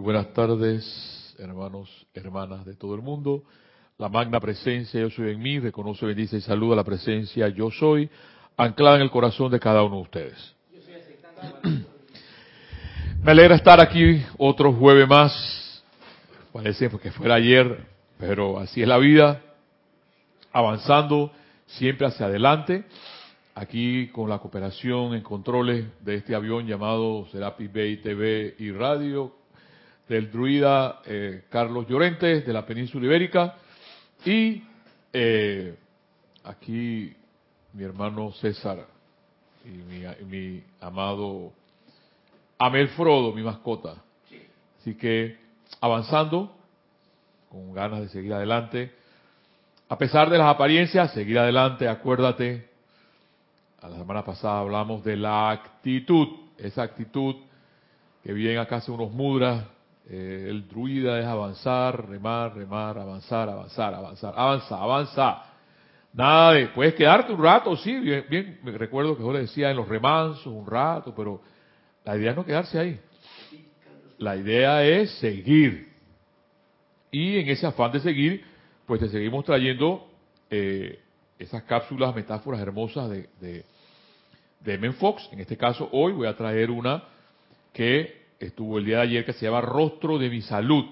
Buenas tardes, hermanos, hermanas de todo el mundo. La magna presencia yo soy en mí, reconoce, bendice y saluda la presencia yo soy, anclada en el corazón de cada uno de ustedes. Me alegra estar aquí otro jueves más. Parece que fuera ayer, pero así es la vida. Avanzando siempre hacia adelante. Aquí con la cooperación en controles de este avión llamado Serapis Bay TV y Radio del druida eh, Carlos Llorentes de la península ibérica. Y eh, aquí mi hermano César y mi, amado Amel Frodo, mi mascota. Así que avanzando, con ganas de seguir adelante, a pesar de las apariencias, seguir adelante, acuérdate, a la semana pasada hablamos de la actitud, esa actitud que bien acá hace unos mudras eh, el druida es avanzar, remar, remar, avanzar, avanzar, avanzar, avanza, avanza. Nada de, puedes quedarte un rato, sí, bien, bien, me recuerdo que yo le decía en los remansos un rato, pero la idea es no quedarse ahí. La idea es seguir. Y en ese afán de seguir, pues te seguimos trayendo eh, esas cápsulas, metáforas hermosas de, de, Fox. En este caso, hoy voy a traer una que estuvo el día de ayer que se llama Rostro de mi Salud.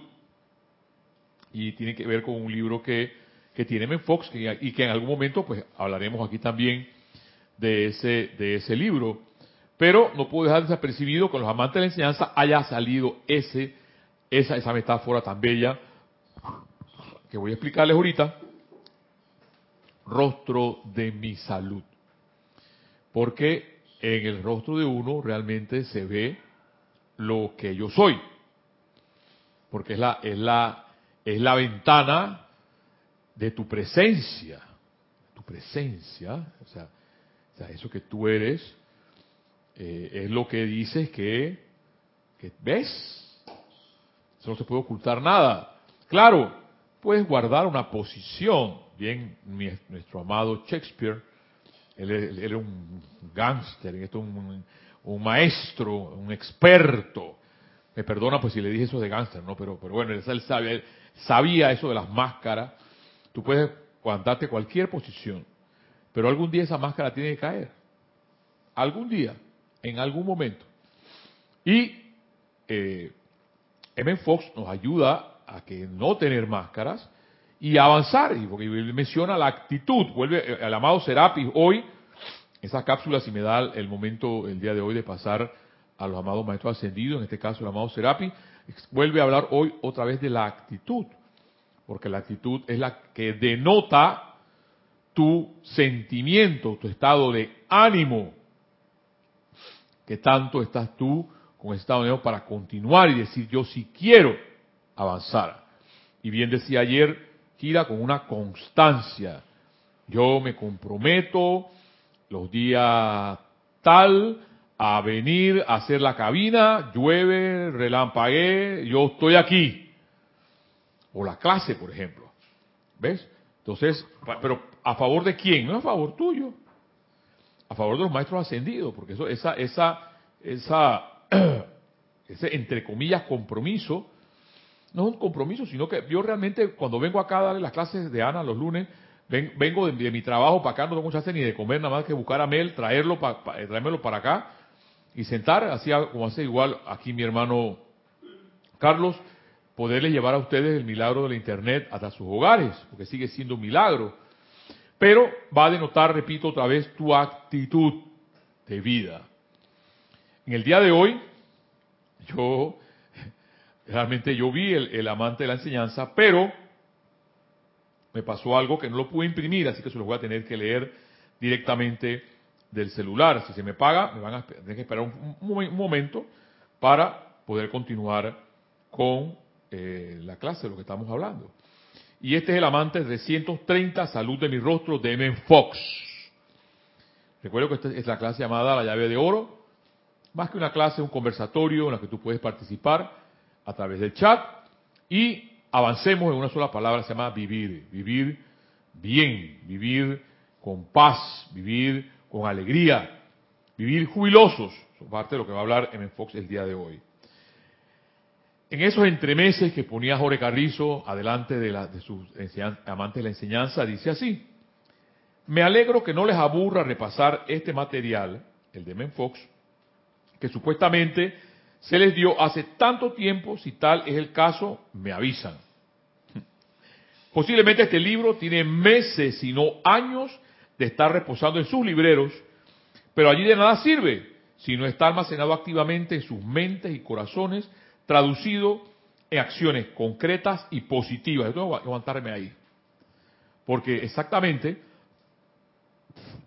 Y tiene que ver con un libro que, que tiene Menfox que, y que en algún momento pues hablaremos aquí también de ese, de ese libro. Pero no puedo dejar desapercibido que los amantes de la enseñanza haya salido ese, esa, esa metáfora tan bella que voy a explicarles ahorita. Rostro de mi salud. Porque en el rostro de uno realmente se ve lo que yo soy. Porque es la, es la, es la ventana de tu presencia. Tu presencia, o sea, o sea eso que tú eres, eh, es lo que dices que, que ves. Eso no se puede ocultar nada. Claro, puedes guardar una posición. Bien, mi, nuestro amado Shakespeare, él, él era un gángster, esto un, un maestro, un experto. Me perdona pues si le dije eso de gánster, ¿no? Pero, pero bueno, él, sabía, sabía eso de las máscaras. Tú puedes aguantarte cualquier posición, pero algún día esa máscara tiene que caer. Algún día, en algún momento. Y eh, M. Fox nos ayuda a que no tener máscaras y avanzar. Y porque menciona la actitud. Vuelve el amado Serapis hoy esa cápsula, si me da el momento el día de hoy de pasar a los amados maestros ascendidos, en este caso el amado Serapi, vuelve a hablar hoy otra vez de la actitud, porque la actitud es la que denota tu sentimiento, tu estado de ánimo, que tanto estás tú con ese estado de ánimo para continuar y decir yo sí quiero avanzar. Y bien decía ayer, gira con una constancia. Yo me comprometo los días tal a venir a hacer la cabina, llueve, relampagué, yo estoy aquí. O la clase, por ejemplo. ¿Ves? Entonces, pero ¿a favor de quién? No a favor tuyo. A favor de los maestros ascendidos, porque eso, esa, esa, esa, ese entre comillas compromiso, no es un compromiso, sino que yo realmente cuando vengo acá a darle las clases de Ana los lunes, vengo de, mi trabajo para acá, no tengo mucha hacer ni de comer, nada más que buscar a Mel, traerlo, pa, eh, traérmelo para acá y sentar, así como hace igual aquí mi hermano Carlos, poderle llevar a ustedes el milagro de la Internet hasta sus hogares, porque sigue siendo un milagro. Pero va a denotar, repito otra vez, tu actitud de vida. En el día de hoy, yo, realmente yo vi el, el amante de la enseñanza, pero me pasó algo que no lo pude imprimir, así que se lo voy a tener que leer directamente del celular. Si se me paga, me van a tener que esperar un, momento para poder continuar con eh, la clase de lo que estamos hablando. Y este es el amante 330, Salud de mi rostro, de M. Fox. Recuerdo que esta es la clase llamada La llave de oro. Más que una clase, un conversatorio en la que tú puedes participar a través del chat. Y avancemos en una sola palabra, se llama vivir. Vivir bien, vivir con paz, vivir con alegría, vivir jubilosos. Eso es parte de lo que va a hablar M. Fox el día de hoy. en esos entremeses que ponía Jorge Carrizo adelante de, de sus amantes de la enseñanza, dice así, me alegro que no les aburra repasar este material, el de Menfox, que supuestamente se les dio hace tanto tiempo, si tal es el caso, me avisan. Posiblemente este libro tiene meses, si no años, de estar reposando en sus libreros, pero allí de nada sirve si no está almacenado activamente en sus mentes y corazones traducido en acciones concretas y positivas. Yo tengo que aguantarme ahí. Porque exactamente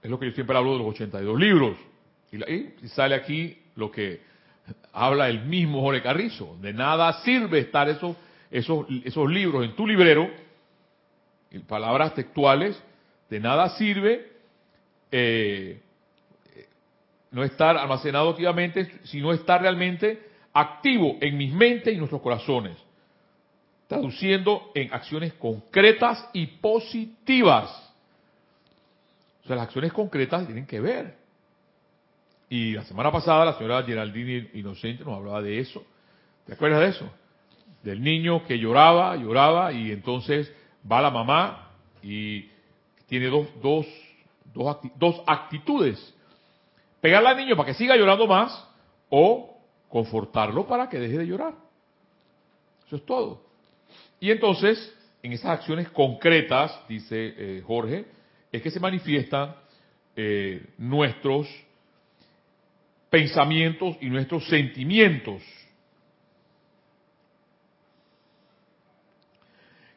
es lo que yo siempre hablo de los 82 libros. Y, sale aquí lo que habla el mismo Jorge Carrizo. De nada sirve estar esos, esos, esos libros en tu librero, en palabras textuales, de nada sirve eh, no estar almacenado activamente, sino estar realmente activo en mis mentes y nuestros corazones, traduciendo en acciones concretas y positivas. O sea, las acciones concretas tienen que ver. Y la semana pasada la señora Geraldine Inocente nos hablaba de eso. ¿Te acuerdas de eso? Del niño que lloraba, lloraba y entonces va la mamá y tiene dos, dos, dos, actitudes. Pegarle al niño para que siga llorando más o confortarlo para que deje de llorar. Eso es todo. Y entonces, en esas acciones concretas, dice eh, Jorge, es que se manifiestan eh, nuestros pensamientos y nuestros sentimientos.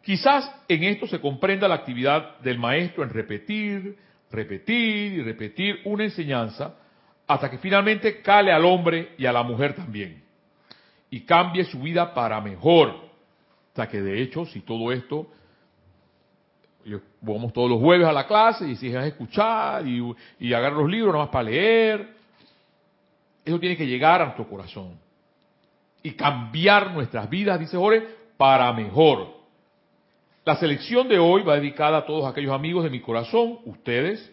Quizás en esto se comprenda la actividad del maestro en repetir, repetir y repetir una enseñanza hasta que finalmente cale al hombre y a la mujer también. Y cambie su vida para mejor. O sea que de hecho, si todo esto, vamos todos los jueves a la clase y si a escuchar y, y agarrar los libros nomás para leer, eso tiene que llegar a nuestro corazón. Y cambiar nuestras vidas, dice Jorge, para mejor. La selección de hoy va dedicada a todos aquellos amigos de mi corazón, ustedes,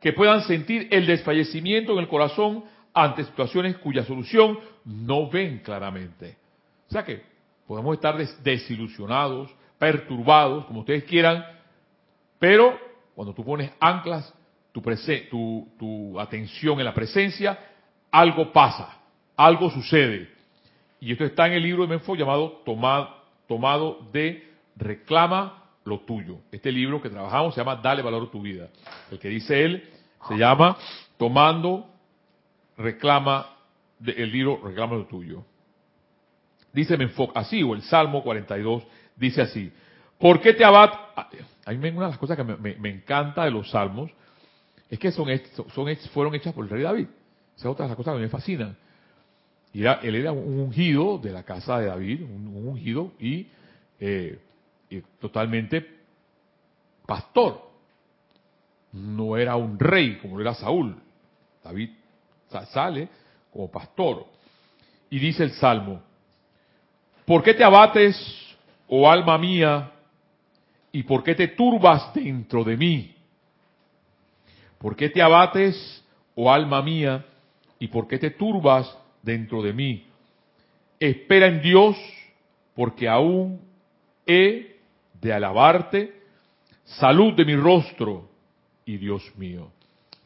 que puedan sentir el desfallecimiento en el corazón ante situaciones cuya solución no ven claramente. O sea que podemos estar desilusionados, perturbados, como ustedes quieran, pero cuando tú pones anclas, tu, tu, tu atención en la presencia, algo pasa, algo sucede. Y esto está en el libro de Menfo llamado Tomado, Tomado de Reclama lo tuyo. Este libro que trabajamos se llama Dale valor a tu vida. El que dice él se llama Tomando, reclama, el libro Reclama lo tuyo. Dice Menfoc así, o el Salmo 42 dice así. ¿Por qué te abad? A mí una de las cosas que me, encanta de los salmos es que son, son, fueron hechas por el rey David. Esa es otra de las cosas que me fascinan. Y él era un ungido de la casa de David, un, ungido y, eh, totalmente pastor no era un rey como era Saúl. David sale como pastor. Y dice el Salmo, ¿por qué te abates, oh alma mía, y por qué te turbas dentro de mí? ¿Por qué te abates, oh alma mía, y por qué te turbas dentro de mí? Espera en Dios, porque aún he de alabarte, salud de mi rostro y Dios mío.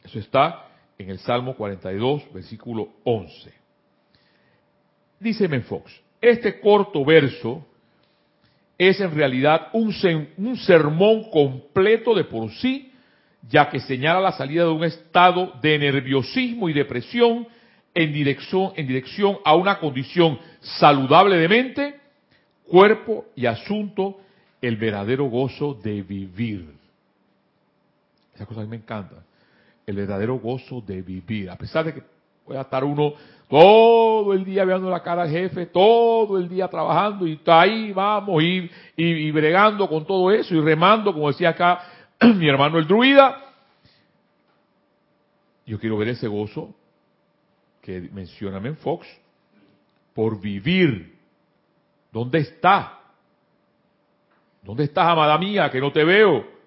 Eso está en el Salmo 42, versículo 11. Dice Menfox, este corto verso es en realidad un, un sermón completo de por sí, ya que señala la salida de un estado de nerviosismo y depresión en dirección, en dirección a una condición saludable de mente, cuerpo y asunto, el verdadero gozo de vivir. Esa cosa a mí me encanta. El verdadero gozo de vivir. A pesar de que pueda estar uno todo el día viendo la cara al jefe, todo el día trabajando y ahí vamos y, y, bregando con todo eso y remando, como decía acá mi hermano el druida. Yo quiero ver ese gozo que menciona en Fox por vivir. ¿Dónde está? ¿Dónde estás, amada mía, que no te veo?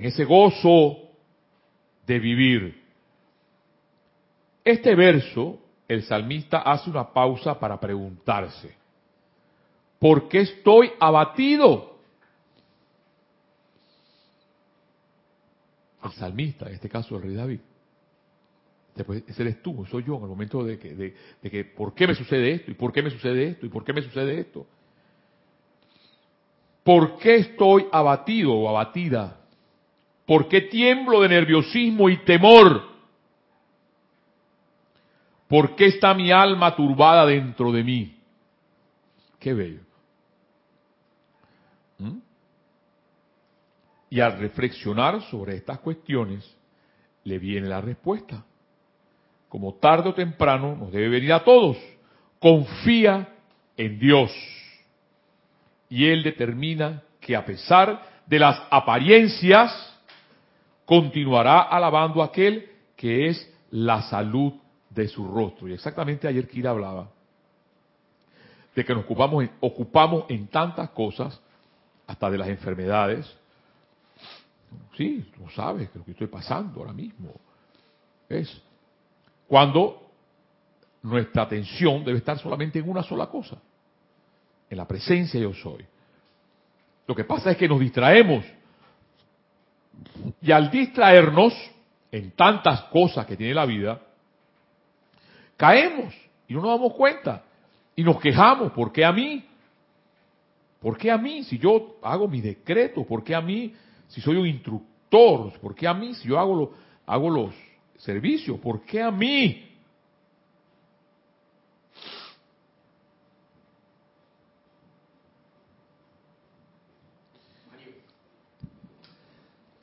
en ese gozo de vivir. Este verso el salmista hace una pausa para preguntarse, ¿por qué estoy abatido? El salmista, en este caso el rey David. Después, ese eres tú, soy yo, en el momento de que, de, de que, ¿por qué me sucede esto? ¿Y por qué me sucede esto? ¿Y por qué me sucede esto? ¿Por qué estoy abatido o abatida? ¿Por qué tiemblo de nerviosismo y temor? ¿Por qué está mi alma turbada dentro de mí? Qué bello. ¿Mm? Y al reflexionar sobre estas cuestiones, le viene la respuesta. Como tarde o temprano nos debe venir a todos. Confía en Dios. Y Él determina que a pesar de las apariencias, continuará alabando a aquel que es la salud de su rostro. Y exactamente ayer Kira hablaba de que nos ocupamos en, ocupamos en tantas cosas, hasta de las enfermedades. Sí, lo sabes, lo que estoy pasando ahora mismo. Es cuando nuestra atención debe estar solamente en una sola cosa, en la presencia yo soy. Lo que pasa es que nos distraemos. Y al distraernos en tantas cosas que tiene la vida, caemos y no nos damos cuenta. Y nos quejamos, ¿por qué a mí? ¿Por qué a mí si yo hago mi decreto? ¿Por qué a mí si soy un instructor? ¿Por qué a mí si yo hago, lo, hago los servicios? ¿Por qué a mí?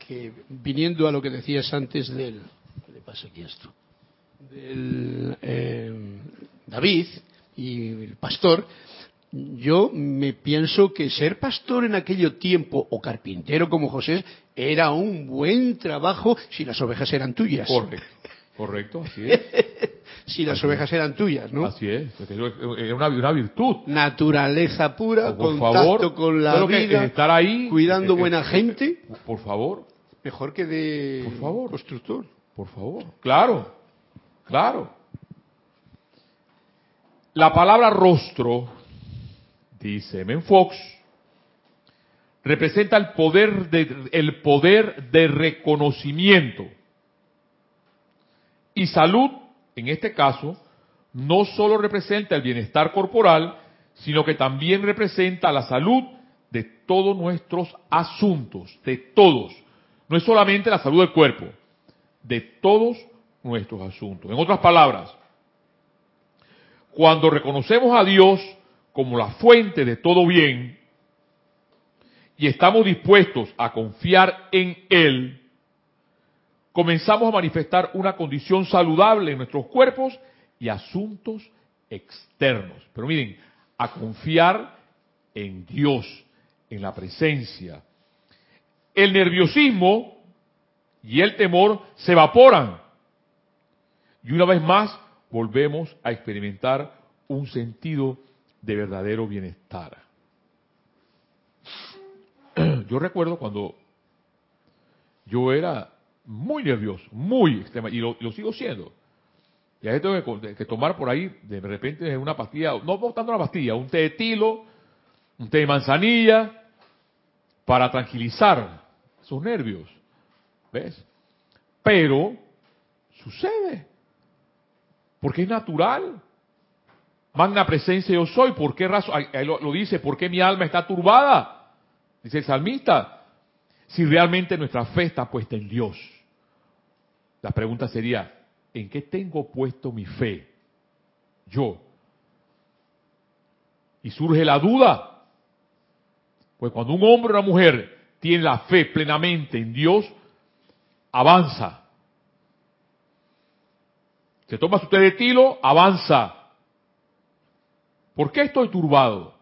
Que viniendo a lo que decías antes del... ¿Qué le pasa aquí a esto? Del eh, David y el pastor, yo me pienso que ser pastor en aquello tiempo o carpintero como José era un buen trabajo si las ovejas eran tuyas. Correcto, correcto, así es. si las ovejas eran tuyas, ¿no? Así es, es una, una virtud. Naturaleza pura, Por contacto favor, con la que vida, estar ahí, cuidando eh, buena eh, gente, Por favor, mejor que de Por favor. constructor. por favor. Claro, claro. La palabra rostro, dice Men Fox, representa el poder de, el poder de reconocimiento. Y salud, en este caso, no solo representa el bienestar corporal, sino que también representa la salud de todos nuestros asuntos, de todos. No es solamente la salud del cuerpo, de todos nuestros asuntos. En otras palabras, cuando reconocemos a Dios como la fuente de todo bien y estamos dispuestos a confiar en Él, comenzamos a manifestar una condición saludable en nuestros cuerpos y asuntos externos. Pero miren, a confiar en Dios, en la presencia. El nerviosismo y el temor se evaporan. Y una vez más volvemos a experimentar un sentido de verdadero bienestar. Yo recuerdo cuando yo era muy nervioso, muy extrema, y lo, sigo siendo. Y ahí tengo que, que, tomar por ahí, de repente, una pastilla, no tanto una pastilla, un té de tilo, un té de manzanilla, para tranquilizar sus nervios. ¿Ves? Pero sucede. Porque es natural. Magna presencia yo soy. ¿Por qué razón? Lo, lo dice, ¿por qué mi alma está turbada? Dice el salmista. Si realmente nuestra fe está puesta en Dios. La pregunta sería, ¿en qué tengo puesto mi fe? Yo. Y surge la duda. Pues cuando un hombre o una mujer tiene la fe plenamente en Dios, avanza. Se toma su té avanza. ¿Por qué estoy turbado?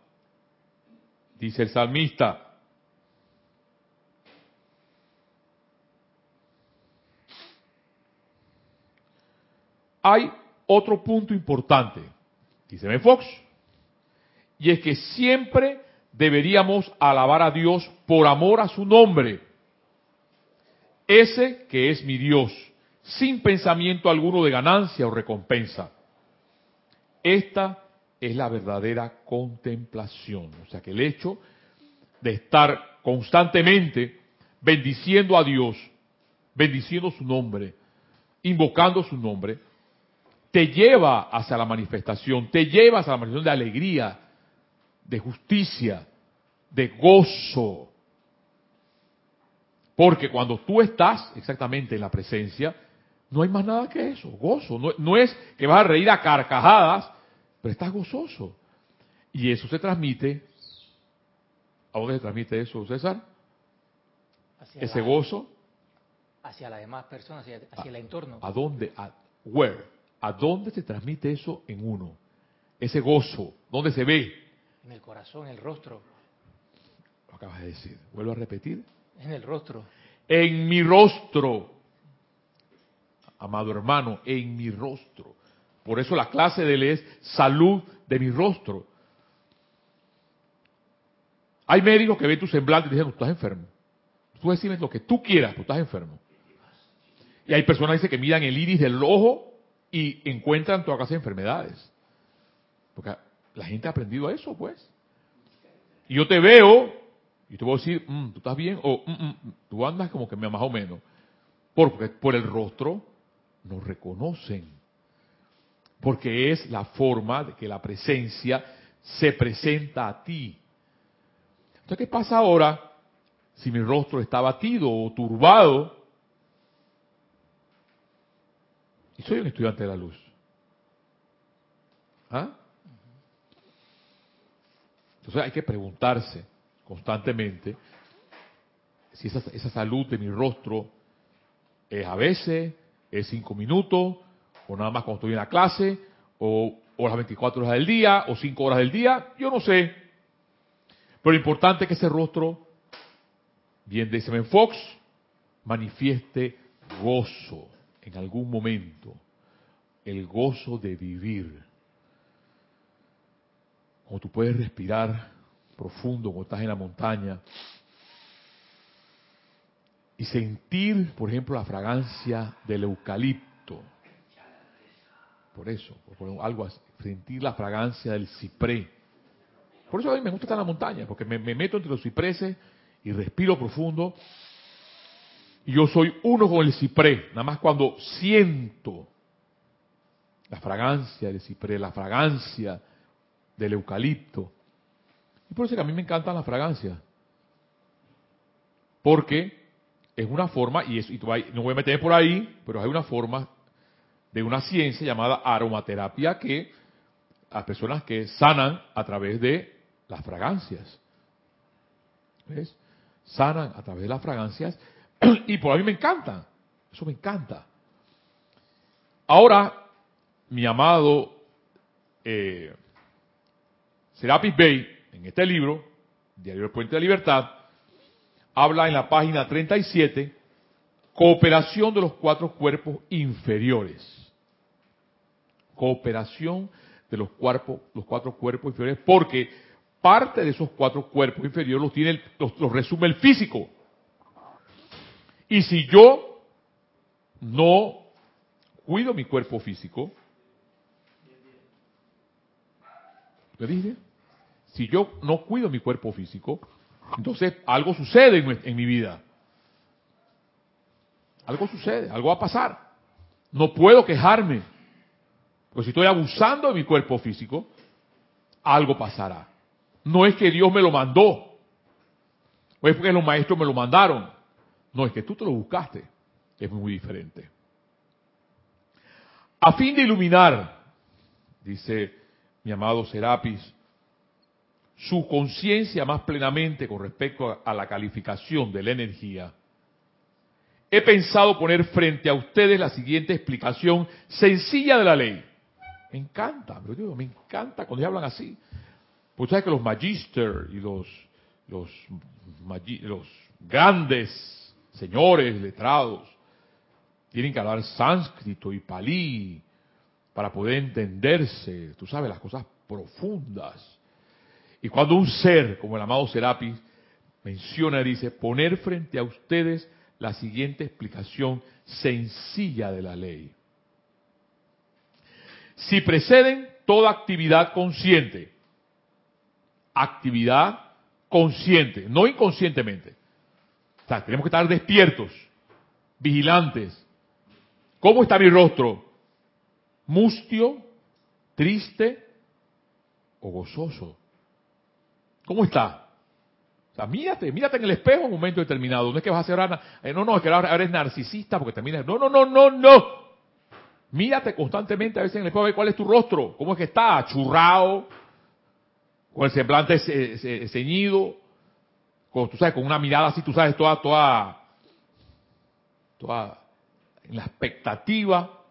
Dice el salmista. Hay otro punto importante, dice Ben Fox, y es que siempre deberíamos alabar a Dios por amor a su nombre, ese que es mi Dios, sin pensamiento alguno de ganancia o recompensa. Esta es la verdadera contemplación. O sea que el hecho de estar constantemente bendiciendo a Dios, bendiciendo su nombre, invocando su nombre, te lleva hacia la manifestación, te lleva hacia la manifestación de alegría, de justicia, de gozo. Porque cuando tú estás exactamente en la presencia, no hay más nada que eso, gozo. No, es que vas a reír a carcajadas, pero estás gozoso. Y eso se transmite. ¿A dónde se transmite eso, César? Ese gozo. Hacia las demás personas, hacia, el entorno. ¿A dónde? A, where? ¿A dónde se transmite eso en uno? Ese gozo, ¿dónde se ve? En el corazón, en el rostro. Lo acabas de decir. Vuelvo a repetir. En el rostro. En mi rostro. Amado hermano, en mi rostro. Por eso la clase de él es salud de mi rostro. Hay médicos que ven tu semblante y dicen, estás enfermo. Tú decides lo que tú quieras, pero estás enfermo. Y hay personas que miran el iris del ojo y encuentran toda clase de enfermedades. Porque la gente ha aprendido eso, pues. Y yo te veo y te voy a decir, mm, tú estás bien, o mm, mm, tú andas como que más o menos. Porque por el rostro nos reconocen. Porque es la forma de que la presencia se presenta a ti. Entonces, ¿qué pasa ahora si mi rostro está batido o turbado? Y soy un estudiante de la luz. ¿Ah? Entonces hay que preguntarse constantemente si esa, salud de mi rostro es a veces, es cinco minutos, o nada más cuando estoy en la clase, o, o las 24 horas del día, o cinco horas del día, yo no sé. Pero lo importante es que ese rostro, bien dice Fox, manifieste gozo en algún momento, el gozo de vivir. Como tú puedes respirar profundo, cuando estás en la montaña, y sentir, por ejemplo, la fragancia del eucalipto. Por eso, por algo así, sentir la fragancia del ciprés. Por eso a mí me gusta estar en la montaña, porque me, me meto entre los cipreses y respiro profundo. Y yo soy uno con el ciprés, nada más cuando siento la fragancia del ciprés, la fragancia del eucalipto. Y por eso que a mí me encantan las fragancias. Porque es una forma, y, y no voy a meter por ahí, pero hay una forma de una ciencia llamada aromaterapia que las personas que sanan a través de las fragancias. ¿Ves? Sanan a través de las fragancias y por a mí me encanta. Eso me encanta. Ahora, mi amado eh, Serapis Bey, en este libro, Diario del Puente de Libertad, habla en la página 37, cooperación de los cuatro cuerpos inferiores. Cooperación de los, cuerpos, los cuatro cuerpos inferiores, porque parte de esos cuatro cuerpos inferiores los, tiene, los resume el físico. Y si yo no cuido mi cuerpo físico, ¿qué dije? Si yo no cuido mi cuerpo físico, entonces algo sucede en, mi vida. Algo sucede, algo va a pasar. No puedo quejarme. Porque si estoy abusando de mi cuerpo físico, algo pasará. No es que Dios me lo mandó. O es porque los maestros me lo mandaron. No, es que tú te lo buscaste. Es muy diferente. A fin de iluminar, dice mi amado Serapis, su conciencia más plenamente con respecto a, la calificación de la energía, he pensado poner frente a ustedes la siguiente explicación sencilla de la ley. Me encanta, me encanta cuando hablan así. Pues sabes que los magister y los, los, los grandes señores letrados tienen que hablar sánscrito y palí para poder entenderse, tú sabes, las cosas profundas. Y cuando un ser, como el amado Serapis, menciona, dice, poner frente a ustedes la siguiente explicación sencilla de la ley. Si preceden toda actividad consciente. Actividad consciente, no inconscientemente. O sea, tenemos que estar despiertos, vigilantes. ¿Cómo está mi rostro? ¿Mustio? ¿Triste? ¿O gozoso? ¿Cómo está? O sea, mírate, mírate en el espejo en un momento determinado. No es que vas a ahora, eh, no, no, es que ahora eres narcisista porque terminas. No, no, no, no, no. Mírate constantemente a veces en el espejo a ver cuál es tu rostro, cómo es que está, churrado, con el semblante ce- ce- ceñido, con, tú sabes, con una mirada así, tú sabes, toda, toda, toda en la expectativa.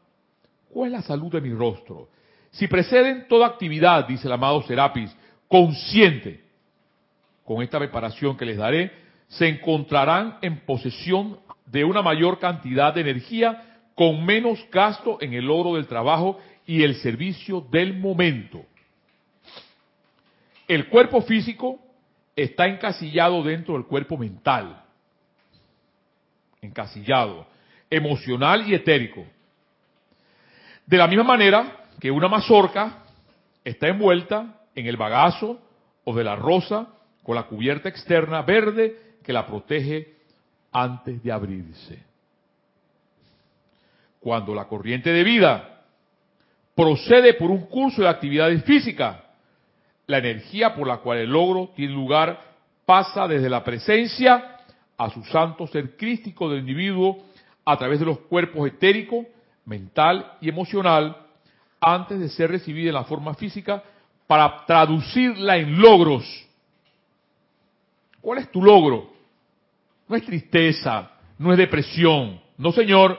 ¿Cuál es la salud de mi rostro? Si preceden toda actividad, dice el amado Serapis, consciente, con esta preparación que les daré, se encontrarán en posesión de una mayor cantidad de energía con menos gasto en el logro del trabajo y el servicio del momento. El cuerpo físico está encasillado dentro del cuerpo mental, encasillado, emocional y etérico. De la misma manera que una mazorca está envuelta en el bagazo o de la rosa con la cubierta externa verde que la protege antes de abrirse. Cuando la corriente de vida procede por un curso de actividades físicas, la energía por la cual el logro tiene lugar pasa desde la presencia a su santo ser crístico del individuo a través de los cuerpos etérico, mental y emocional antes de ser recibida en la forma física para traducirla en logros. ¿Cuál es tu logro? No es tristeza, no es depresión, no señor.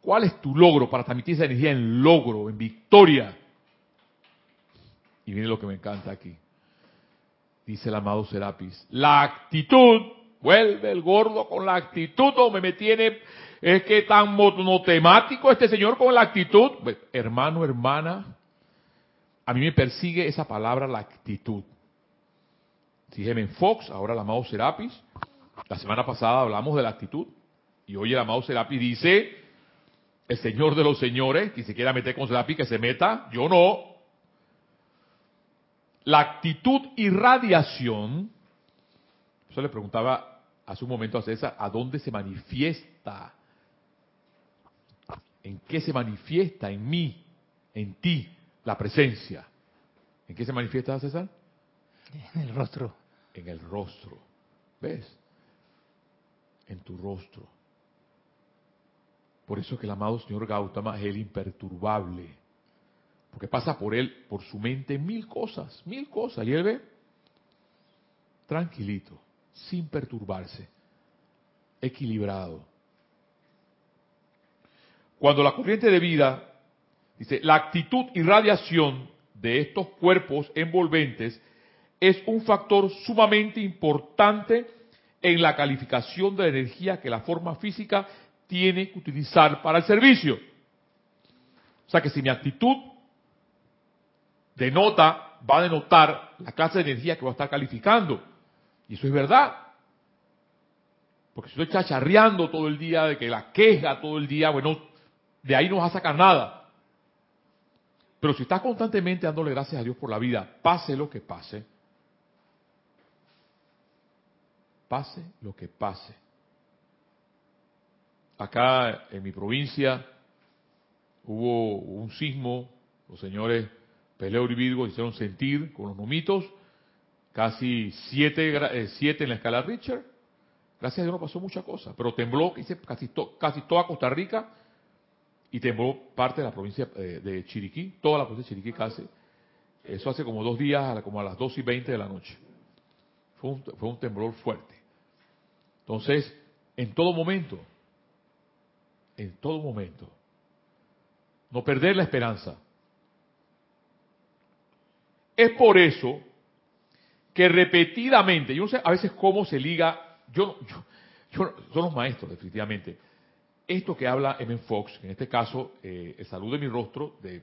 ¿Cuál es tu logro para transmitir esa energía en logro, en victoria? Y miren lo que me encanta aquí. Dice el amado Serapis. La actitud, vuelve el gordo con la actitud, o me tiene, es que tan monotemático este señor con la actitud. Pues, hermano, hermana, a mí me persigue esa palabra, la actitud. Sígueme en Fox, ahora el amado Serapis. La semana pasada hablamos de la actitud. Y hoy el amado Serapis dice, el señor de los señores, que se quiera meter con Serapis, que se meta, yo no. La actitud y radiación, eso le preguntaba hace un momento a César, ¿a dónde se manifiesta? ¿En qué se manifiesta en mí, en ti, la presencia? ¿En qué se manifiesta, César? En el rostro. En el rostro. ¿Ves? En tu rostro. Por eso es que el amado señor Gautama es el imperturbable. Porque pasa por él, por su mente, mil cosas, mil cosas. Y él ve tranquilito, sin perturbarse, equilibrado. Cuando la corriente de vida, dice, la actitud y radiación de estos cuerpos envolventes es un factor sumamente importante en la calificación de la energía que la forma física tiene que utilizar para el servicio. O sea que si mi actitud denota, va a denotar la clase de energía que va a estar calificando. Y eso es verdad. Porque si estoy chacharreando todo el día, de que la queja todo el día, bueno, de ahí no vas a sacar nada. Pero si estás constantemente dándole gracias a Dios por la vida, pase lo que pase, pase lo que pase. Acá en mi provincia hubo un sismo, los señores Peleo y Virgo hicieron sentir con los numitos, casi siete, eh, siete en la escala Richard. Gracias a Dios no pasó mucha cosa, pero tembló casi, to, casi toda Costa Rica y tembló parte de la provincia eh, de Chiriquí, toda la provincia de Chiriquí casi. Eso hace como dos días, como a las dos y veinte de la noche. Fue un, fue un temblor fuerte. Entonces, en todo momento, en todo momento, no perder la esperanza. Es por eso que repetidamente, yo no sé a veces cómo se liga, yo, yo, yo son los maestros definitivamente, esto que habla M. Fox, en este caso, eh, El salud de mi rostro, de,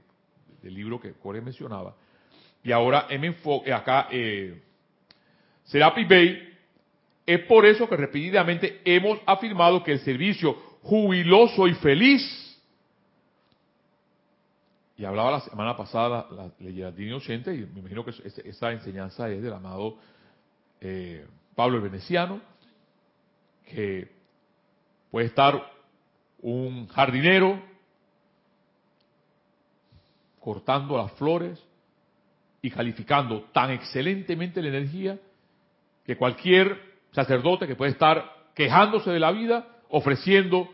del libro que Core mencionaba, y ahora M. Fox, acá, eh, Serapis Bay, es por eso que repetidamente hemos afirmado que el servicio jubiloso y feliz y hablaba la semana pasada la, la ley del Ocente, y me imagino que esa enseñanza es del amado eh, Pablo el Veneciano, que puede estar un jardinero cortando las flores y calificando tan excelentemente la energía que cualquier sacerdote que puede estar quejándose de la vida ofreciendo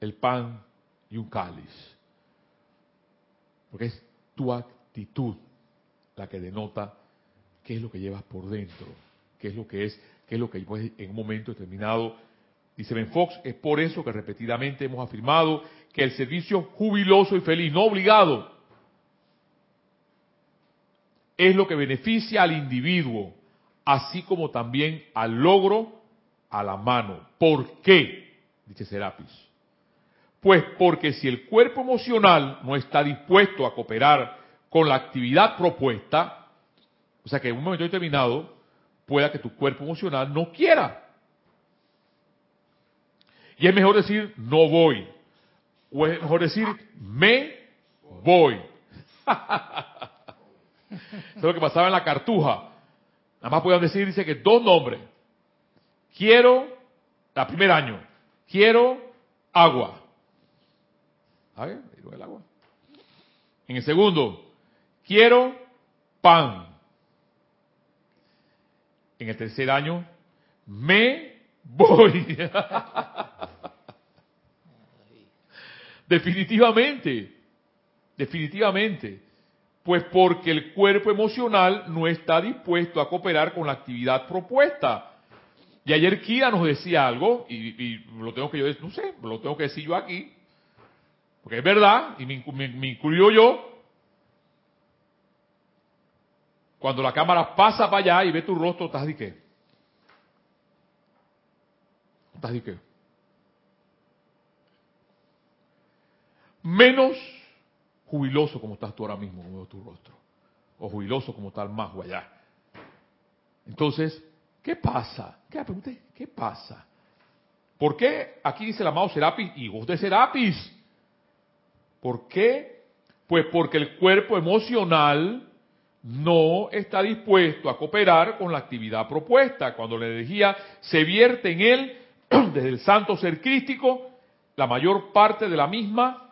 el pan y un cáliz. Porque es tu actitud la que denota qué es lo que llevas por dentro, qué es lo que es, qué es lo que en un momento determinado dice Ben Fox, es por eso que repetidamente hemos afirmado que el servicio jubiloso y feliz, no obligado, es lo que beneficia al individuo, así como también al logro a la mano. ¿Por qué? Dice Serapis. Pues porque si el cuerpo emocional no está dispuesto a cooperar con la actividad propuesta, o sea que en un momento determinado pueda que tu cuerpo emocional no quiera. Y es mejor decir no voy. O es mejor decir me voy. Eso es lo que pasaba en la cartuja. Nada más podían decir, dice que dos nombres. Quiero, la primer año, quiero agua. El agua. En el segundo, quiero pan. En el tercer año, me voy. definitivamente, definitivamente. Pues porque el cuerpo emocional no está dispuesto a cooperar con la actividad propuesta. Y ayer Kira nos decía algo, y, lo tengo que yo, no sé, lo tengo que decir yo aquí, porque es verdad, y me, me, incluyo yo, cuando la cámara pasa para allá y ve tu rostro, estás de qué? ¿Estás de qué? Menos jubiloso como estás tú ahora mismo, como veo tu rostro. O jubiloso como está el más allá. Entonces, ¿qué pasa? ¿Qué, ¿Qué pasa? ¿Por qué aquí dice el amado Serapis vos de Serapis? ¿Por qué? Pues porque el cuerpo emocional no está dispuesto a cooperar con la actividad propuesta. Cuando la energía se vierte en él desde el santo ser crístico, la mayor parte de la misma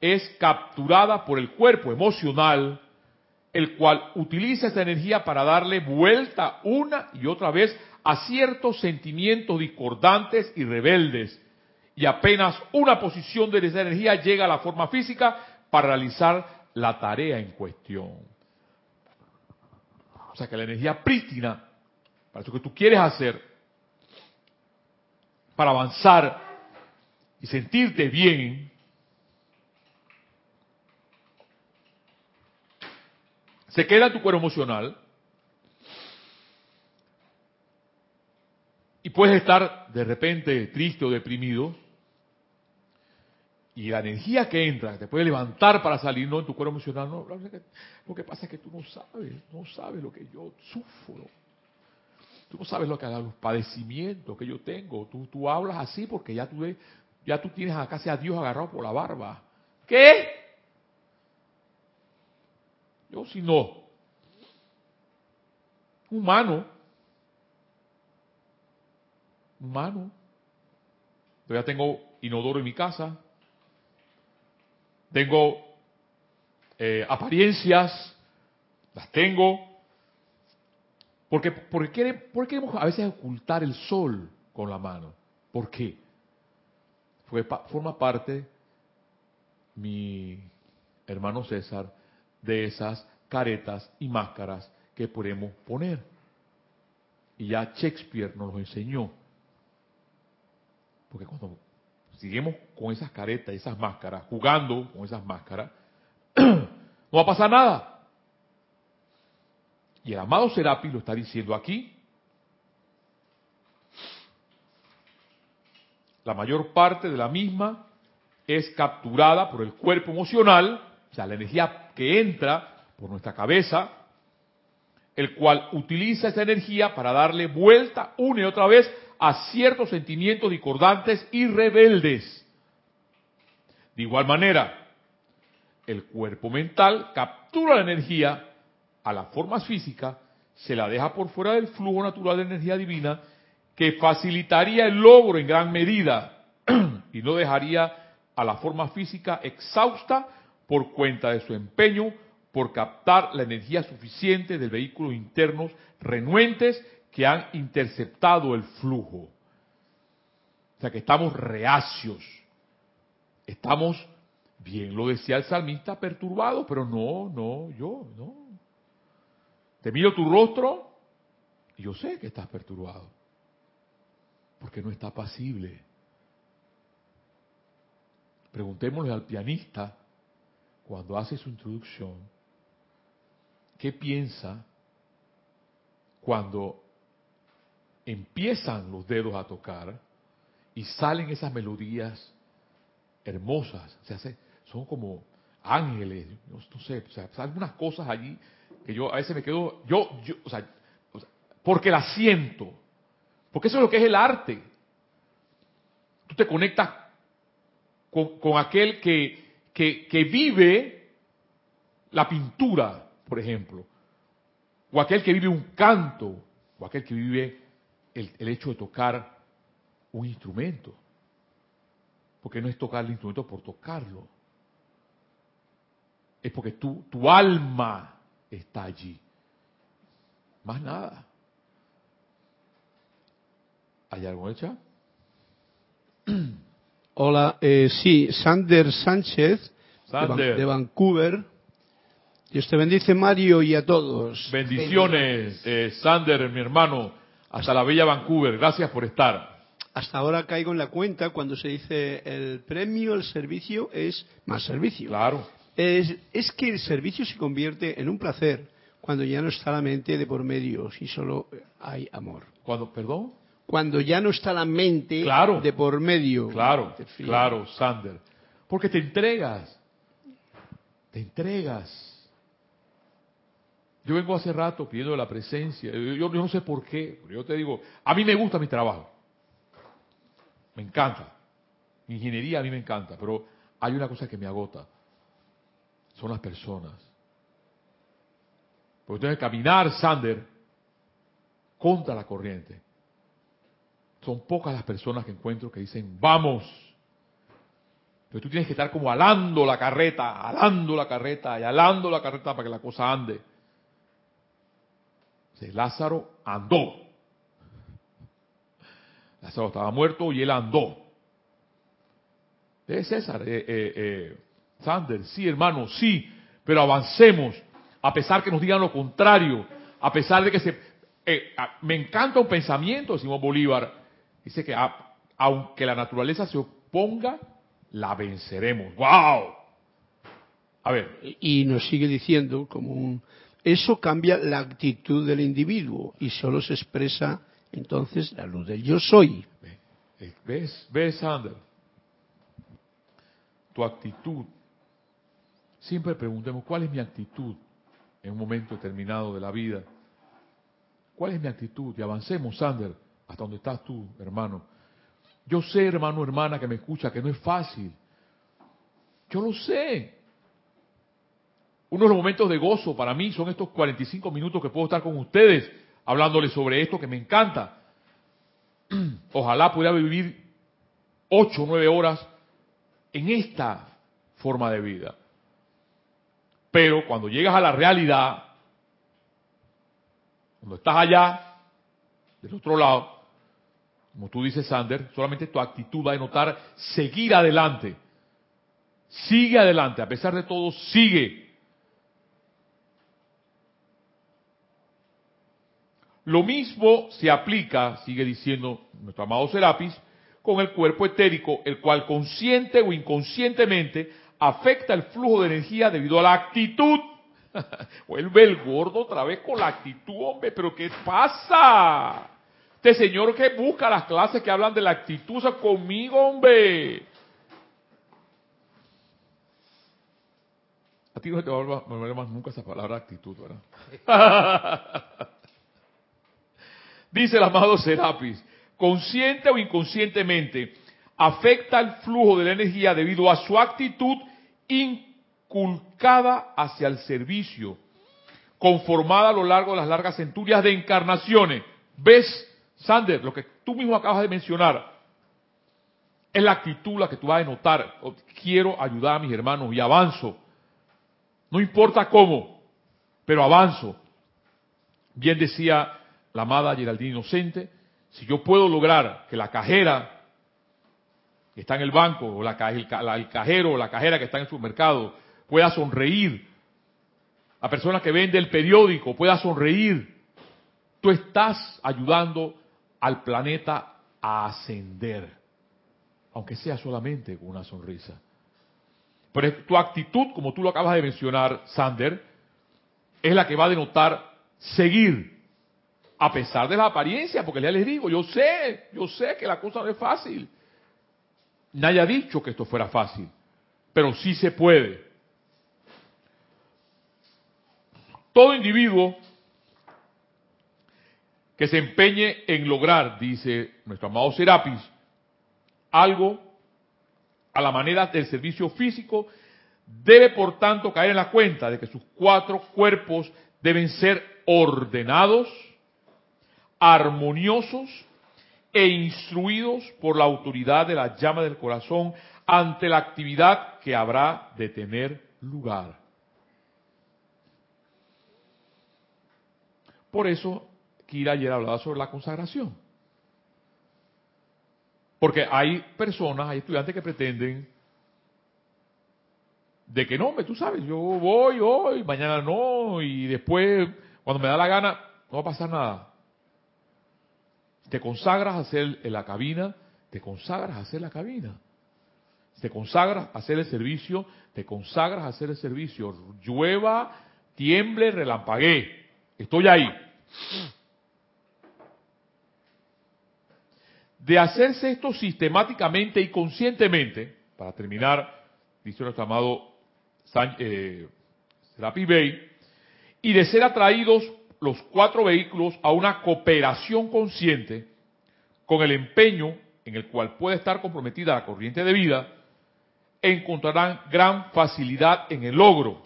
es capturada por el cuerpo emocional, el cual utiliza esa energía para darle vuelta una y otra vez a ciertos sentimientos discordantes y rebeldes y apenas una posición de esa energía llega a la forma física para realizar la tarea en cuestión. O sea que la energía prístina, para eso que tú quieres hacer, para avanzar y sentirte bien, se queda en tu cuerpo emocional y puedes estar de repente triste o deprimido y la energía que entra, te puede levantar para salir, no en tu cuerpo emocional, no. Lo que pasa es que tú no sabes, no sabes lo que yo sufro. Tú no sabes lo que los padecimientos que yo tengo. Tú, tú hablas así porque ya tú, ya tú tienes a casi a Dios agarrado por la barba. ¿Qué? Yo si no. Humano. Humano. Yo ya tengo inodoro en mi casa tengo eh, apariencias, las tengo. Porque, porque, porque queremos a veces ocultar el sol con la mano. ¿Por qué? Porque forma parte, mi hermano César, de esas caretas y máscaras que podemos poner. Y ya Shakespeare nos lo enseñó. Porque cuando seguimos con esas caretas y esas máscaras, jugando con esas máscaras, no va a pasar nada. Y el amado Serapi lo está diciendo aquí. La mayor parte de la misma es capturada por el cuerpo emocional, o sea, la energía que entra por nuestra cabeza, el cual utiliza esa energía para darle vuelta una y otra vez a ciertos sentimientos discordantes y rebeldes. De igual manera, el cuerpo mental captura la energía a las formas físicas, se la deja por fuera del flujo natural de energía divina que facilitaría el logro en gran medida y no dejaría a la forma física exhausta por cuenta de su empeño por captar la energía suficiente del vehículo internos renuentes que han interceptado el flujo. O sea que estamos reacios. Estamos, bien lo decía el salmista, perturbados, pero no, no, yo, no. Te miro tu rostro y yo sé que estás perturbado. Porque no está pasible. Preguntémosle al pianista cuando hace su introducción, ¿qué piensa cuando empiezan los dedos a tocar y salen esas melodías hermosas? Se hace, son como ángeles, no, sé, o sea, algunas cosas allí que yo a veces me quedo, yo, yo o sea, porque la siento, porque eso es lo que es el arte. Tú te conectas con, aquel que, que, que vive la pintura, por ejemplo, o aquel que vive un canto, o aquel que vive el, el, hecho de tocar un instrumento. Porque no es tocar el instrumento por tocarlo. Es porque tu, tu alma está allí. Más nada. ¿Hay algo hecha? Hola, eh, sí, Sander Sánchez, Sander. De, de, Vancouver. Dios te bendice, Mario, y a todos. Bendiciones, eh, Sander, mi hermano, hasta la bella Vancouver. Gracias por estar. Hasta ahora caigo en la cuenta cuando se dice el premio, el servicio es más servicio. Claro. Es, es que el servicio se convierte en un placer cuando ya no está la mente de por medio y solo hay amor. Cuando, perdón cuando ya no está la mente claro, de por medio. Claro, claro, Sander. Porque te entregas. Te entregas. Yo vengo hace rato pidiendo la presencia. Yo, no sé por qué. Pero yo te digo, a mí me gusta mi trabajo. Me encanta. Mi ingeniería a mí me encanta. Pero hay una cosa que me agota. Son las personas. Porque tengo que caminar, Sander, contra la corriente son pocas las personas que encuentro que dicen, vamos. Pero tú tienes que estar como alando la carreta, alando la carreta y alando la carreta para que la cosa ande. Lázaro andó. Lázaro estaba muerto y él andó. Es César, eh, eh, eh, Sander, sí hermano, sí, pero avancemos, a pesar que nos digan lo contrario, a pesar de que se... Eh, me encanta un pensamiento de Simón Bolívar, Dice que aunque la naturaleza se oponga, la venceremos. ¡Wow! A ver. Y nos sigue diciendo como un... Eso cambia la actitud del individuo y solo se expresa entonces la luz del yo soy. ¿Ves? ¿Ves, Sander? Tu actitud. Siempre preguntemos, ¿cuál es mi actitud en un momento determinado de la vida? ¿Cuál es mi actitud? Y avancemos, Sander hasta donde estás tú, hermano. Yo sé, hermano, hermana, que me escucha, que no es fácil. Yo lo sé. Uno de los momentos de gozo para mí son estos 45 minutos que puedo estar con ustedes hablándoles sobre esto que me encanta. Ojalá pudiera vivir 8 o 9 horas en esta forma de vida. Pero cuando llegas a la realidad, cuando estás allá, del otro lado, como tú dices, Sander, solamente tu actitud va a denotar seguir adelante. Sigue adelante, a pesar de todo, sigue. Lo mismo se aplica, sigue diciendo nuestro amado Serapis, con el cuerpo etérico, el cual consciente o inconscientemente afecta el flujo de energía debido a la actitud. Vuelve el gordo otra vez con la actitud, hombre, pero ¿qué pasa? Este señor que busca las clases que hablan de la actitud, o sea, conmigo, hombre. A ti no te va a volver más nunca esa palabra actitud, ¿verdad? Dice el amado Serapis, consciente o inconscientemente, afecta el flujo de la energía debido a su actitud culcada hacia el servicio, conformada a lo largo de las largas centurias de encarnaciones. ¿Ves, Sander, lo que tú mismo acabas de mencionar? Es la actitud la que tú vas a notar. Quiero ayudar a mis hermanos y avanzo. No importa cómo, pero avanzo. Bien decía la amada Geraldine Inocente, si yo puedo lograr que la cajera que está en el banco, o la, el, cajero o la cajera que está en el supermercado, pueda sonreír, la persona que vende el periódico pueda sonreír, tú estás ayudando al planeta a ascender, aunque sea solamente con una sonrisa. Pero tu actitud, como tú lo acabas de mencionar, Sander, es la que va a denotar seguir a pesar de la apariencia, porque ya les digo, yo sé, yo sé que la cosa no es fácil. Nadie ha dicho que esto fuera fácil, pero sí se puede. Todo individuo que se empeñe en lograr, dice nuestro amado Serapis, algo a la manera del servicio físico, debe por tanto caer en la cuenta de que sus cuatro cuerpos deben ser ordenados, armoniosos e instruidos por la autoridad de la llama del corazón ante la actividad que habrá de tener lugar. Por eso Kira ayer hablaba sobre la consagración. Porque hay personas, hay estudiantes que pretenden de que no, tú sabes, yo voy hoy, mañana no, y después, cuando me da la gana, no va a pasar nada. Te consagras a hacer la cabina, te consagras a hacer la cabina. Te consagras a hacer el servicio, te consagras a hacer el servicio. Llueva, tiemble, relampaguee. Estoy ahí. De hacerse esto sistemáticamente y conscientemente, para terminar, dice nuestro amado eh, Serapi Bey, y de ser atraídos los cuatro vehículos a una cooperación consciente con el empeño en el cual puede estar comprometida la corriente de vida, encontrarán gran facilidad en el logro.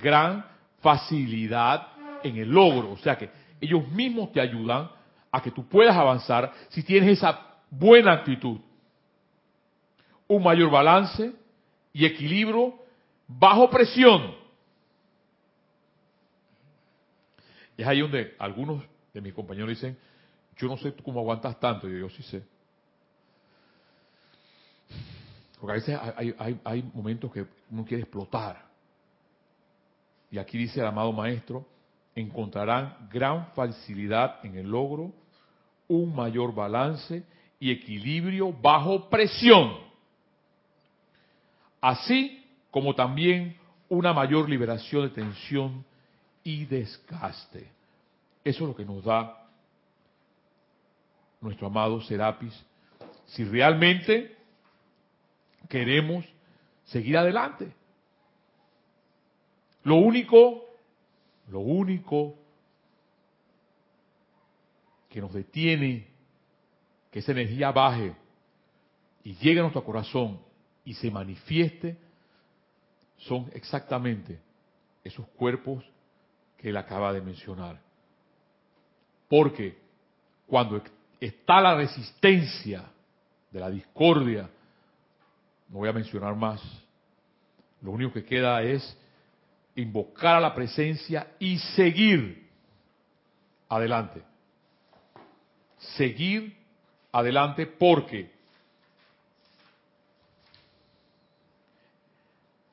Gran facilidad en el logro. O sea que ellos mismos te ayudan a que tú puedas avanzar si tienes esa buena actitud. Un mayor balance y equilibrio bajo presión es ahí donde algunos de mis compañeros dicen, yo no sé cómo aguantas tanto. Y yo, yo sí sé. Porque a veces hay, hay, momentos que uno quiere explotar. Y aquí dice el amado maestro, encontrarán gran facilidad en el logro, un mayor balance y equilibrio bajo presión. Así como también una mayor liberación de tensión y desgaste. Eso es lo que nos da nuestro amado Serapis, si realmente queremos seguir adelante. Lo único, lo único que nos detiene que esa energía baje y llegue a nuestro corazón y se manifieste son exactamente esos cuerpos que él acaba de mencionar. Porque cuando está la resistencia de la discordia, no voy a mencionar más, lo único que queda es invocar a la presencia y seguir adelante. Seguir adelante porque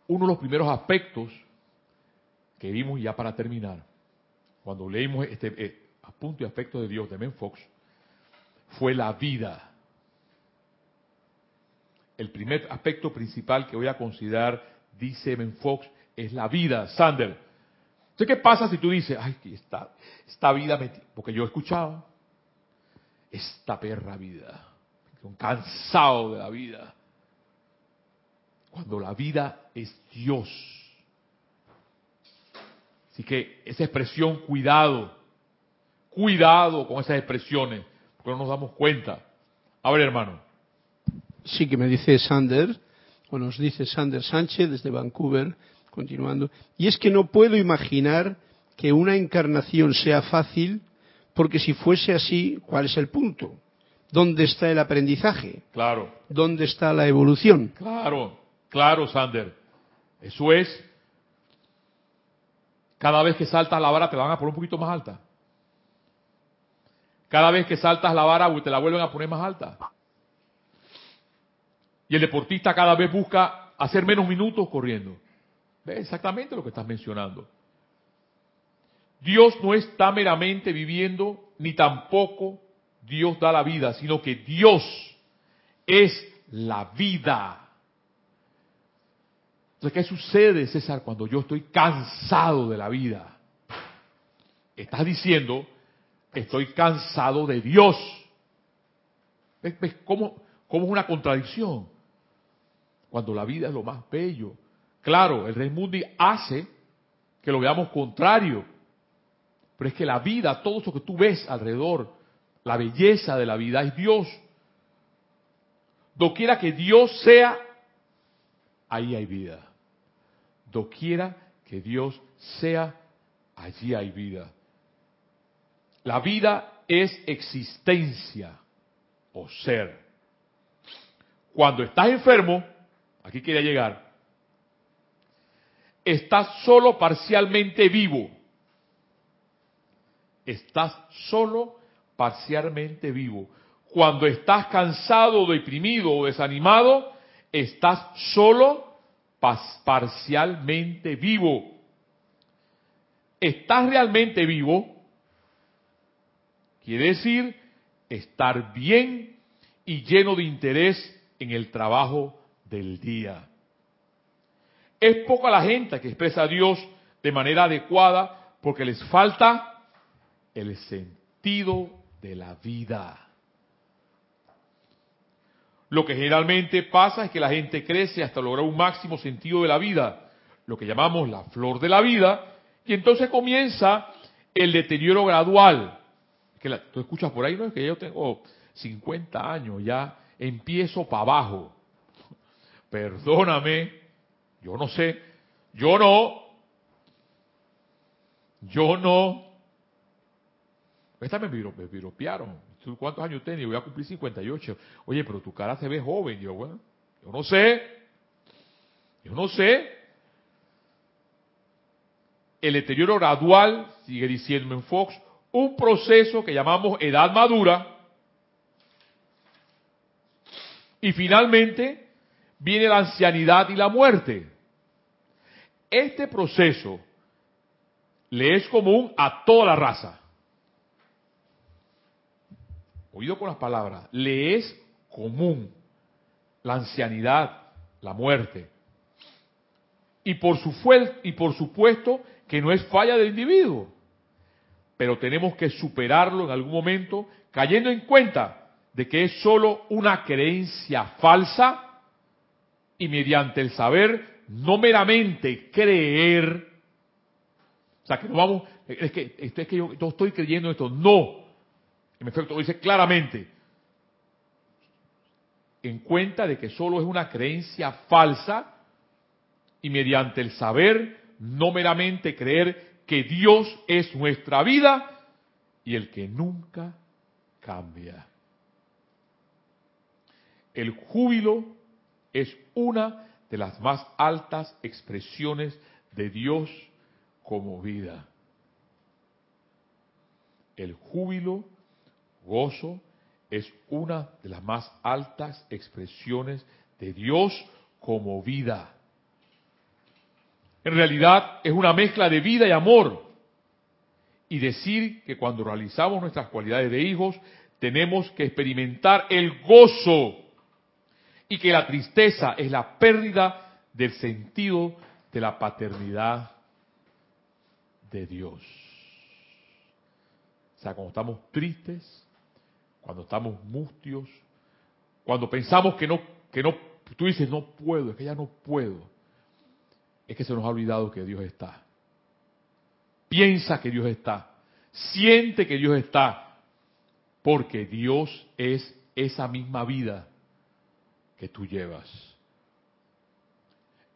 uno de los primeros aspectos que vimos ya para terminar, cuando leímos este eh, punto y aspecto de Dios de Menfox, fue la vida. El primer aspecto principal que voy a considerar, dice Menfox, es la vida. Sander, ¿qué pasa si tú dices, ay, esta, esta vida, porque yo he escuchado, esta perra vida, un cansado de la vida. Cuando la vida es Dios Así que esa expresión, cuidado, cuidado con esas expresiones, porque no nos damos cuenta. A ver, hermano. Sí, que me dice Sander o nos dice Sander Sánchez desde Vancouver, continuando, y es que no puedo imaginar que una encarnación sea fácil, porque si fuese así, ¿cuál es el punto? ¿Dónde está el aprendizaje? Claro, ¿Dónde está la evolución? claro, claro, Sander. Eso es. Cada vez que saltas la vara te la van a poner un poquito más alta. Cada vez que saltas la vara te la vuelven a poner más alta. Y el deportista cada vez busca hacer menos minutos corriendo. ¿Ves? Exactamente lo que estás mencionando. Dios no está meramente viviendo, ni tampoco Dios da la vida, sino que Dios es la vida. Entonces, ¿qué sucede, César, cuando yo estoy cansado de la vida? Estás diciendo, estoy cansado de Dios. ¿Ves, ves cómo, cómo es una contradicción? Cuando la vida es lo más bello. Claro, el Rey Mundi hace que lo veamos contrario. Pero es que la vida, todo eso que tú ves alrededor, la belleza de la vida es Dios. Doquiera que Dios sea, ahí hay vida. Doquiera que Dios sea, allí hay vida. La vida es existencia o ser. Cuando estás enfermo, aquí quería llegar, estás solo parcialmente vivo. Estás solo parcialmente vivo. Cuando estás cansado, deprimido o desanimado, estás solo parcialmente vivo. Estás realmente vivo, quiere decir estar bien y lleno de interés en el trabajo del día. Es poca la gente que expresa a Dios de manera adecuada porque les falta el sentido de la vida. Lo que generalmente pasa es que la gente crece hasta lograr un máximo sentido de la vida, lo que llamamos la flor de la vida, y entonces comienza el deterioro gradual. Que la, tú escuchas por ahí, ¿no? Es que yo tengo 50 años, ya empiezo para abajo. Perdóname, yo no sé, yo no, yo no. Esta me, me. ¿Tú cuántos años tienes? Yo voy a cumplir 58. Oye, pero tu cara se ve joven. Yo, bueno, yo no sé. Yo no sé. El deterioro gradual, sigue diciendo en Fox, un proceso que llamamos edad madura. Y finalmente viene la ancianidad y la muerte. Este proceso le es común a toda la raza oído con las palabras, le es común la ancianidad, la muerte. Y por, su y por supuesto que no es falla del individuo, pero tenemos que superarlo en algún momento cayendo en cuenta de que es solo una creencia falsa y mediante el saber, no meramente creer, o sea que no vamos, es que, es que yo, yo estoy creyendo esto, no, en efecto, dice claramente, en cuenta de que solo es una creencia falsa y mediante el saber, no meramente creer que Dios es nuestra vida y el que nunca cambia. El júbilo es una de las más altas expresiones de Dios como vida. El júbilo gozo es una de las más altas expresiones de Dios como vida. En realidad es una mezcla de vida y amor. Y decir que cuando realizamos nuestras cualidades de hijos tenemos que experimentar el gozo y que la tristeza es la pérdida del sentido de la paternidad de Dios. O sea, cuando estamos tristes, cuando estamos mustios, cuando pensamos que no, que no, tú dices no puedo, es que ya no puedo, es que se nos ha olvidado que Dios está. Piensa que Dios está, siente que Dios está, porque Dios es esa misma vida que tú llevas.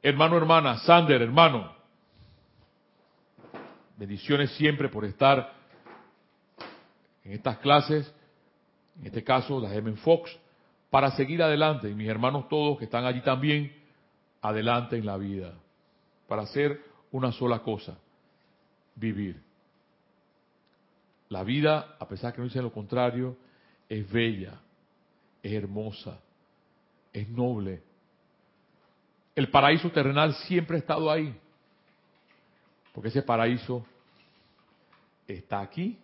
Hermano, hermana, Sander, hermano, bendiciones siempre por estar en estas clases, en este caso las M Fox, para seguir adelante. Y mis hermanos todos que están allí también, adelante en la vida, para hacer una sola cosa, vivir. La vida, a pesar que no dicen lo contrario, es bella, es hermosa, es noble. El paraíso terrenal siempre ha estado ahí, porque ese paraíso está aquí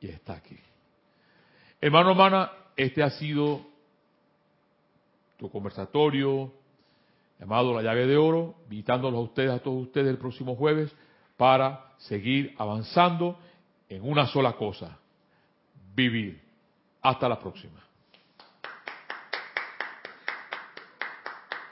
y está aquí. Hermano, hermana, este ha sido tu conversatorio llamado La llave de oro, invitándolos a ustedes, a todos ustedes el próximo jueves para seguir avanzando en una sola cosa, vivir. Hasta la próxima.